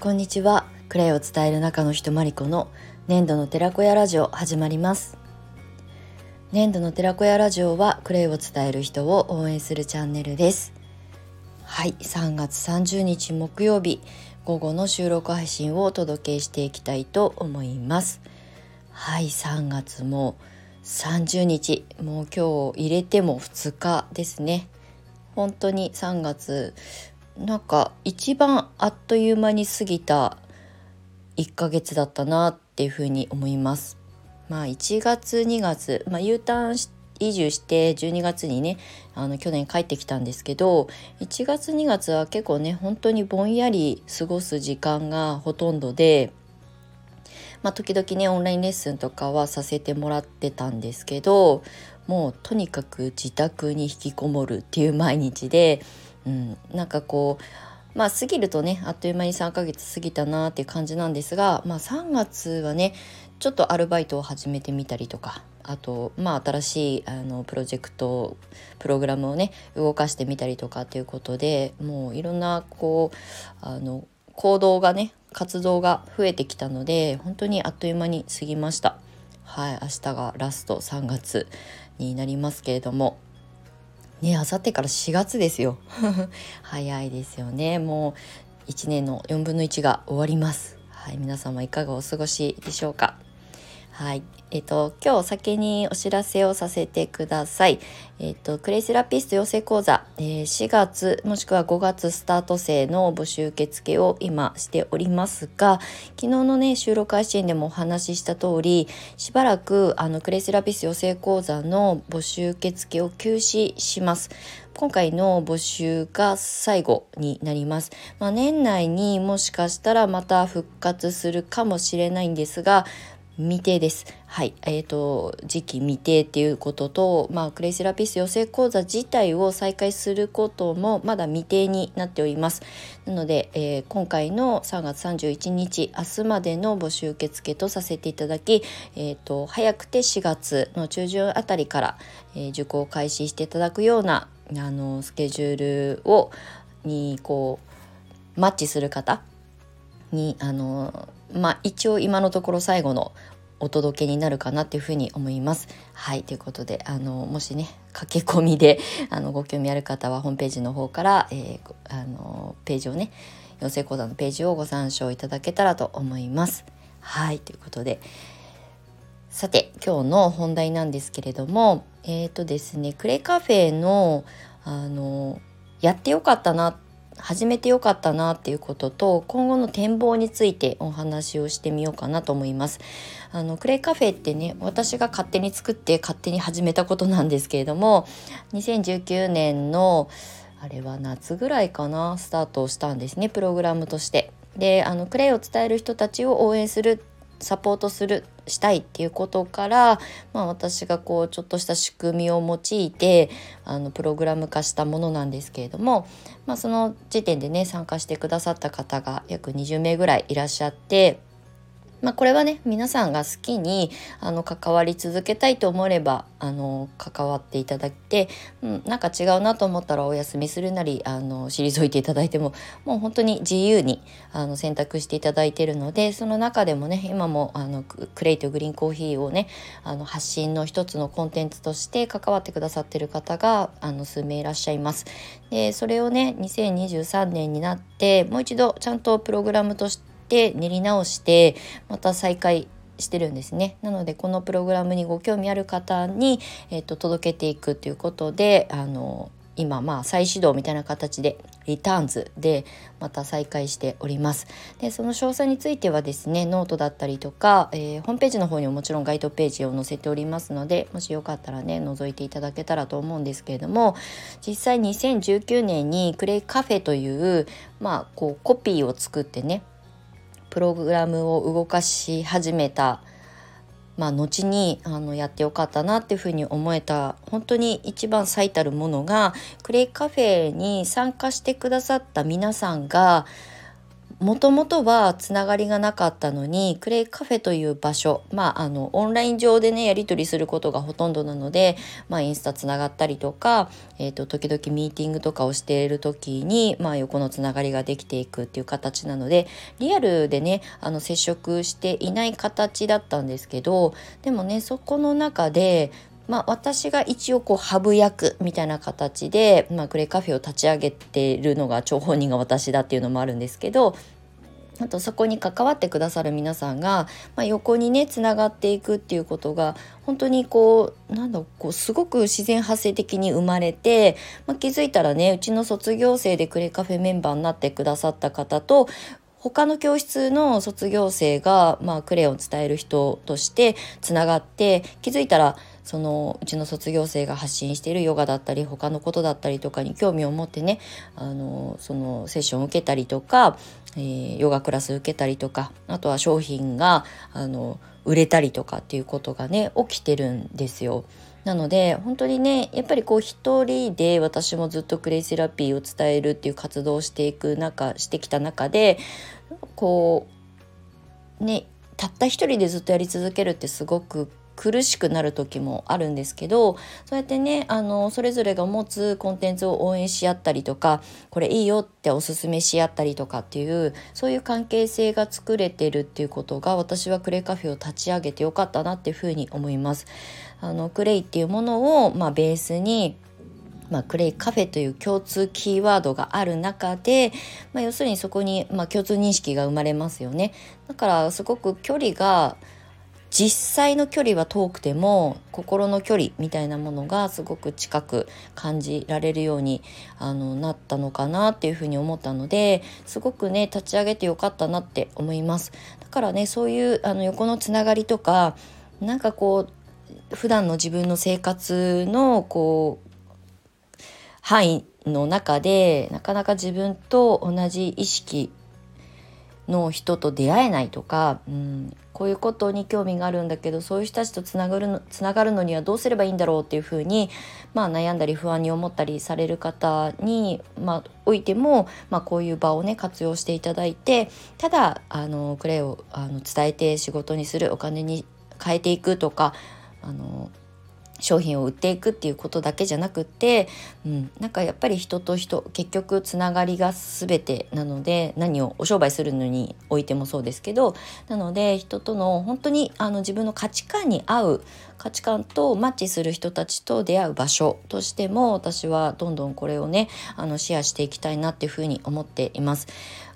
こんにちは。クレイを伝える中の人まりこの粘土の寺子屋ラジオ始まります。粘土の寺子屋ラジオはクレイを伝える人を応援するチャンネルです。はい3月30日木曜日午後の収録配信をお届けしていきたいと思います。はい3月も30日もう今日入れても2日ですね。本当に3月なんか一番あっという間に過ぎた1ヶ月だったなっていうふうに思います。まあ1月2月、まあ、U ターン移住して12月にねあの去年帰ってきたんですけど1月2月は結構ね本当にぼんやり過ごす時間がほとんどで、まあ、時々ねオンラインレッスンとかはさせてもらってたんですけどもうとにかく自宅に引きこもるっていう毎日でうん、なんかこうまあ過ぎるとねあっという間に3ヶ月過ぎたなっていう感じなんですが、まあ、3月はねちょっとアルバイトを始めてみたりとかあとまあ新しいあのプロジェクトプログラムをね動かしてみたりとかっていうことでもういろんなこうあの行動がね活動が増えてきたので本当にあっという間に過ぎました。はい明日がラスト3月になりますけれどもねあさってから4月ですよ。早いですよね。もう1年の4分の1が終わります。はい皆様いかがお過ごしでしょうか。はいえっ、と今日先にお知らせをさせてください。えっ、とクレイセラピスト養成講座、えー、4月もしくは5月スタート生の募集受付を今しておりますが、昨日のね収録配信でもお話しした通り、しばらくあのクレイセラピスト養成講座の募集受付を休止します。今回の募集が最後になります。まあ、年内にもしかしたらまた復活するかもしれないんですが、未定です。はい。えっ、ー、と、時期未定っていうことと、まあ、クレイセラピス養成講座自体を再開することもまだ未定になっております。なので、えー、今回の3月31日、明日までの募集受付とさせていただき、えっ、ー、と、早くて4月の中旬あたりから、え受講開始していただくような、あの、スケジュールを、に、こう、マッチする方に、あの、まあ一応今のところ最後のお届けになるかなっていうふうに思います。はいということであのもしね駆け込みで あのご興味ある方はホームページの方から、えー、あのページをね養成講座のページをご参照いただけたらと思います。はいということでさて今日の本題なんですけれどもえっ、ー、とですねクレカフェのあのやってよかったなって始めてよかったなっていうことと今後の展望についてお話をしてみようかなと思います。あのクレイカフェってね私が勝手に作って勝手に始めたことなんですけれども2019年のあれは夏ぐらいかなスタートをしたんですねプログラムとして。であのクレイを伝える人たちを応援するサポートするしたいっていうことから、まあ、私がこうちょっとした仕組みを用いてあのプログラム化したものなんですけれども、まあ、その時点でね参加してくださった方が約20名ぐらいいらっしゃって。まあ、これはね皆さんが好きにあの関わり続けたいと思えばあの関わっていただいて、うん、なんか違うなと思ったらお休みするなりあの退いていただいてももう本当に自由にあの選択していただいているのでその中でもね今もあのクレイとグリーンコーヒーをねあの発信の一つのコンテンツとして関わってくださってる方があの数名いらっしゃいます。でそれをね2023年になってもう一度ちゃんとプログラムとしてて練り直してまた再開してるんですね。なのでこのプログラムにご興味ある方に、えーと、届けていくということであの今まあ再始動みたいな形でリターンズでまた再開しております。でその詳細についてはですねノートだったりとか、えー、ホームページの方にももちろんガイドページを載せておりますのでもしよかったらね覗いていただけたらと思うんですけれども実際2019年にクレイカフェというまあこうコピーを作ってねプログラムを動かし始めた。まあ、後にあのやってよかったなっていうふうに思えた本当に一番最たるものがクレイカフェに参加してくださった皆さんがもともとはつながりがなかったのにクレイカフェという場所まああのオンライン上でねやり取りすることがほとんどなので、まあ、インスタつながったりとか、えーと、時々ミーティングとかをしている時に、まあ、横のつながりができていくっていう形なのでリアルでねあの接触していない形だったんですけどでもねそこの中でまあ、私が一応こうハブ役みたいな形で、まあ、クレイカフェを立ち上げてるのが張本人が私だっていうのもあるんですけどあとそこに関わってくださる皆さんが、まあ、横にねつながっていくっていうことが本当にこうなんだこうすごく自然発生的に生まれて、まあ、気づいたらねうちの卒業生でクレカフェメンバーになってくださった方と他の教室の卒業生が、まあ、クレイを伝える人としてつながって気づいたらそのうちの卒業生が発信しているヨガだったり他のことだったりとかに興味を持ってねあのそのセッションを受けたりとか、えー、ヨガクラス受けたりとかあとは商品があの売れたりとかっていうことがね起きてるんですよ。なので本当にねやっぱりこう一人で私もずっとクレイセラピーを伝えるっていう活動をしていく中してきた中でこうねたった一人でずっとやり続けるってすごく苦しくなる時もあるんですけどそうやってねあのそれぞれが持つコンテンツを応援し合ったりとかこれいいよっておすすめし合ったりとかっていうそういう関係性が作れてるっていうことが私はクレカフェを立ち上げてよかったなっていうふうに思います。あのクレイっていうものを、まあ、ベースにまあ、クレイカフェという共通キーワードがある中で、まあ、要するにそこに、まあ、共通認識が生まれますよねだからすごく距離が実際の距離は遠くても心の距離みたいなものがすごく近く感じられるようにあのなったのかなっていうふうに思ったのですごくね立ち上げてよかったなって思います。だからねそういうあの横のつながりとかなんかこう普段の自分の生活のこう範囲の中でなかなか自分と同じ意識の人と出会えないとか、うん、こういうことに興味があるんだけどそういう人たちとつながるのつながるのにはどうすればいいんだろうっていうふうに、まあ、悩んだり不安に思ったりされる方に、まあ、おいても、まあ、こういう場をね活用していただいてただあのクレイをあの伝えて仕事にするお金に変えていくとかあの商品を売っていくっていうことだけじゃなくって、うん、なんかやっぱり人と人結局つながりが全てなので何をお商売するのにおいてもそうですけどなので人との本当にあの自分の価値観に合う価値観とマッチする人たちと出会う場所としても私はどんどんこれをねあのシェアしていきたいなっていうふうに思っています。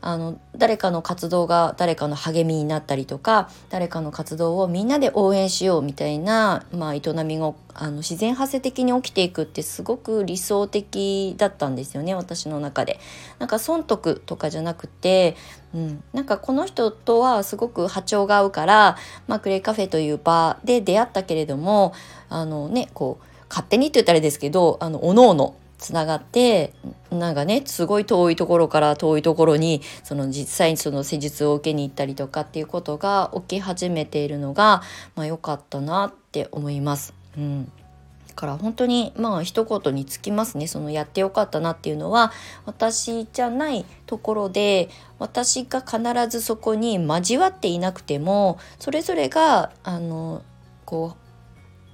あの誰かの活動が誰かの励みになったりとか誰かの活動をみんなで応援しようみたいな、まあ、営みがあの自然発生的に起きていくってすごく理想的だったんですよね私の中で。なんか損得とかじゃなくて、うん、なんかこの人とはすごく波長が合うから、まあ、クレイカフェという場で出会ったけれどもあのねこう勝手にって言ったらあれですけどあのおのおのつながってなんかねすごい遠いところから遠いところにその実際にその施術を受けに行ったりとかっていうことが起き始めているのがまあ良かったなって思います。うんだから本当にまあ一言につきますねそのやってよかったなっていうのは私じゃないところで私が必ずそこに交わっていなくてもそれぞれがあのこ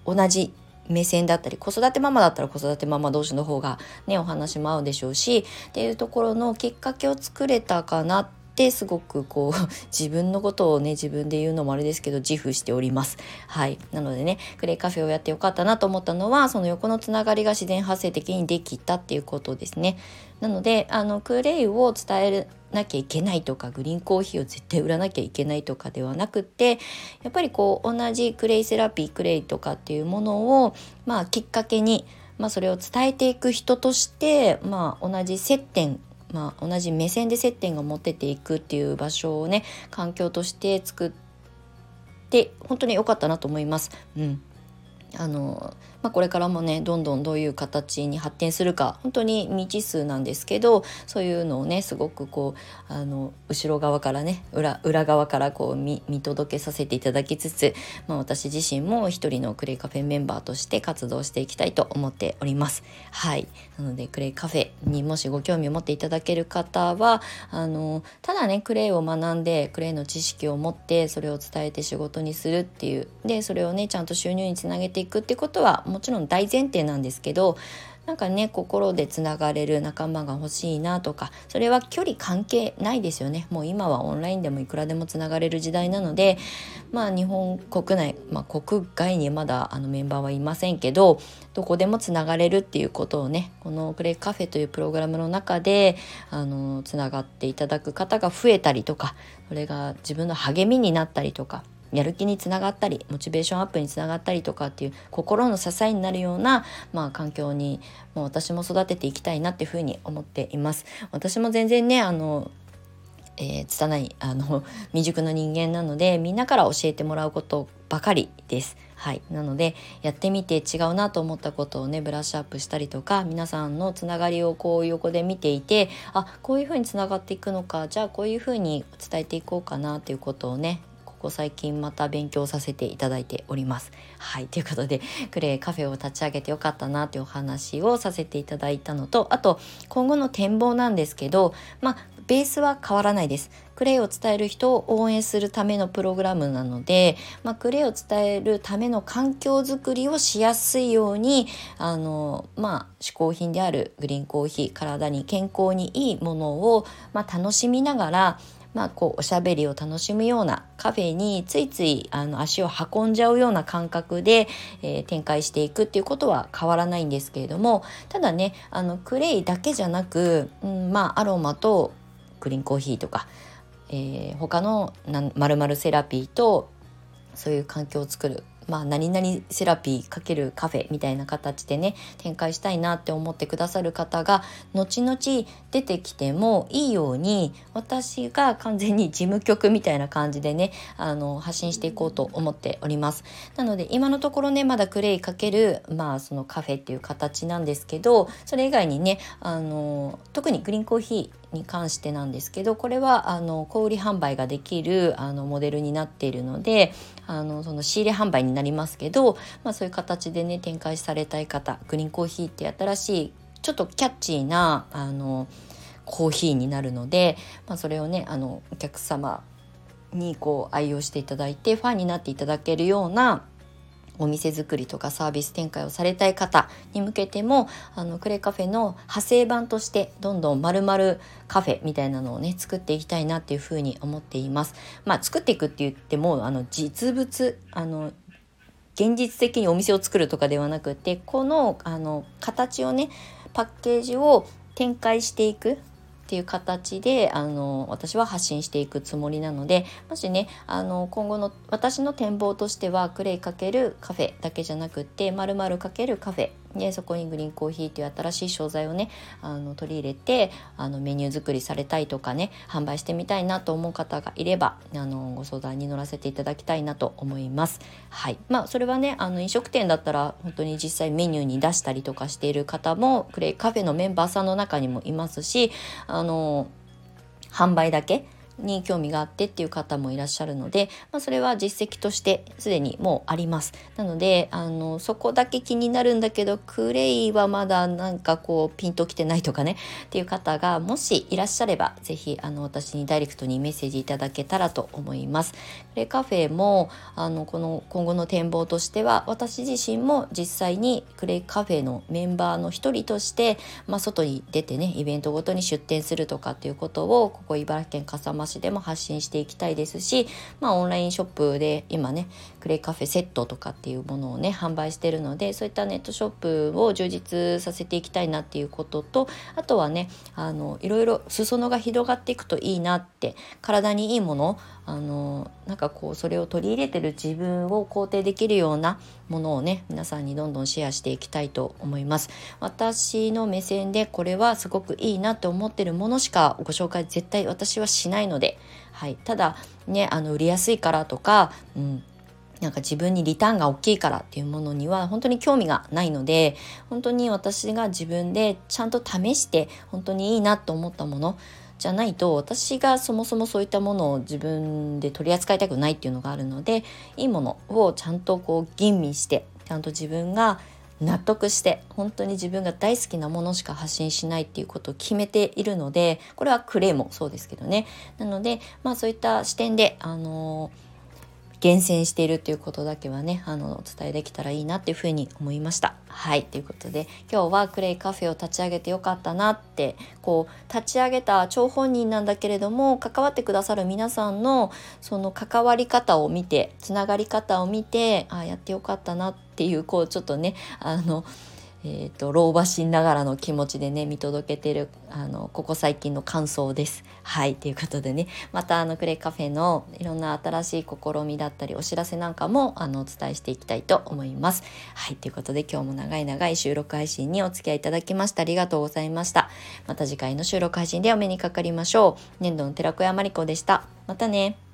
う同じ目線だったり子育てママだったら子育てママ同士の方がねお話も合うでしょうしっていうところのきっかけを作れたかなってすごくこう 自分のことをね自分で言うのもあれですけど自負しております。はい。なのでねクレイカフェをやってよかったなと思ったのはその横のつながりが自然発生的にできたっていうことですね。なのであのクレイを伝えなきゃいけないとかグリーンコーヒーを絶対売らなきゃいけないとかではなくてやっぱりこう同じクレイセラピークレイとかっていうものをまあきっかけに、まあ、それを伝えていく人として、まあ、同じ接点まあ、同じ目線で接点が持てていくっていう場所をね環境として作って本当に良かったなと思います。うんあのまあ、これからもねどんどんどういう形に発展するか本当に未知数なんですけどそういうのをねすごくこうあの後ろ側からね裏裏側からこう見届けさせていただきつつ、まあ、私自身も一人のクレイカフェメンバーとして活動していきたいと思っております。はいなのでクレイカフェにもしご興味を持っていただける方はあのただねクレイを学んでクレイの知識を持ってそれを伝えて仕事にするっていう。でそれをねちゃんと収入につなげていくってことはもちろん大前提なんですけどなんかね心でつながれる仲間が欲しいなとかそれは距離関係ないですよね。もう今はオンラインでもいくらでもつながれる時代なのでまあ日本国内、まあ、国外にまだあのメンバーはいませんけどどこでもつながれるっていうことをねこのクレイカフェというプログラムの中であのつながっていただく方が増えたりとかそれが自分の励みになったりとかやる気につながったりモチベーションアップにつながったりとかっていう心の支えになるような、まあ、環境にもう私も育てていきたいなっていうふうに思っています。私も全然ねあのえー、拙いあの 未熟な人間なのでみんなから教えてもらうことばかりです。はい、なのでやってみて違うなと思ったことをねブラッシュアップしたりとか皆さんのつながりをこう横で見ていてあこういうふうにつながっていくのかじゃあこういうふうに伝えていこうかなっていうことをねここ最近また勉強させていただいております。はいということでクレイカフェを立ち上げてよかったなというお話をさせていただいたのとあと今後の展望なんですけどまあベースは変わらないです。クレイを伝える人を応援するためのプログラムなので、まあ、クレイを伝えるための環境づくりをしやすいようにあの、まあ、嗜好品であるグリーンコーヒー体に健康にいいものを、まあ、楽しみながらまあ、こうおしゃべりを楽しむようなカフェについついあの足を運んじゃうような感覚で、えー、展開していくっていうことは変わらないんですけれどもただねあのクレイだけじゃなく、うん、まあアロマとクリーンコーヒーとか、えー、他のまるセラピーとそういう環境を作るまあ、何々セラピーかけるカフェみたいな形でね展開したいなって思ってくださる方が後々出てきてもいいように私が完全に事務局みたいな感じでねあの発信していこうと思っております。なので今のところねまだクレイかけるまあそのカフェっていう形なんですけどそれ以外にねあの特にグリーンコーヒーに関してなんですけどこれはあの小売販売ができるあのモデルになっているのであのその仕入れ販売になりますけど、まあ、そういう形でね展開されたい方グリーンコーヒーって新しいちょっとキャッチーなあのコーヒーになるので、まあ、それをねあのお客様にこう愛用していただいてファンになっていただけるようなお店作りとかサービス展開をされたい方に向けてもあのクレカフェの派生版としてどんどん丸々カフェみたいなのをね作っていきたいなっていうふうに思っています。まあ、作っていくって言ってもあの実物あの現実的にお店を作るとかではなくてこのあの形をねパッケージを展開していくっていう形であの私は発信していくつもりなのでもしねあの今後の私の展望としてはクレイ×カフェだけじゃなくってまるかけるカフェでそこにグリーンコーヒーという新しい商材をねあの取り入れてあのメニュー作りされたいとかね販売してみたいなと思う方がいればあのご相談に乗らせていただきたいなと思います。はいまあ、それはねあの飲食店だったら本当に実際メニューに出したりとかしている方もクレイカフェのメンバーさんの中にもいますしあの販売だけに興味があってっていう方もいらっしゃるので、まあ、それは実績としてすでにもうあります。なのであのそこだけ気になるんだけどクレイはまだなんかこうピンときてないとかねっていう方がもしいらっしゃれば是非あの私にダイレクトにメッセージいただけたらと思います。クレイカフェもあのこの今後の展望としては私自身も実際にクレイカフェのメンバーの一人として、まあ、外に出てねイベントごとに出店するとかっていうことをここ茨城県笠間でも発信していきたいですし、まあ、オンラインショップで今ねクレイカフェセットとかっていうものをね販売してるのでそういったネットショップを充実させていきたいなっていうこととあとはねあのいろいろ裾野が広がっていくといいなって体にいいものあのなんかこうそれを取り入れてる自分を肯定できるようなものをね皆さんにどんどんシェアしていきたいと思います。私の目線でこれはすごくいいなって思ってるものしかご紹介絶対私はしないので、はい、ただねあの売りやすいからとか、うん、なんか自分にリターンが大きいからっていうものには本当に興味がないので本当に私が自分でちゃんと試して本当にいいなと思ったものじゃないと私がそもそもそういったものを自分で取り扱いたくないっていうのがあるのでいいものをちゃんとこう吟味してちゃんと自分が納得して本当に自分が大好きなものしか発信しないっていうことを決めているのでこれはクレイもそうですけどねなのでまあそういった視点であのー厳選しているということだけはねあのお伝えできたらいいなっていうふうに思いました。はいということで今日はクレイカフェを立ち上げてよかったなってこう立ち上げた張本人なんだけれども関わってくださる皆さんのその関わり方を見てつながり方を見てああやってよかったなっていうこうちょっとねあのえーと、老婆心ながらの気持ちでね見届けてるあのここ最近の感想です。はいということでねまたあのクレイカフェのいろんな新しい試みだったりお知らせなんかもあのお伝えしていきたいと思います。はいということで今日も長い長い収録配信にお付き合いいただきましてありがとうございました。また次回の収録配信でお目にかかりましょう。年度の寺子屋まりこでした。またね。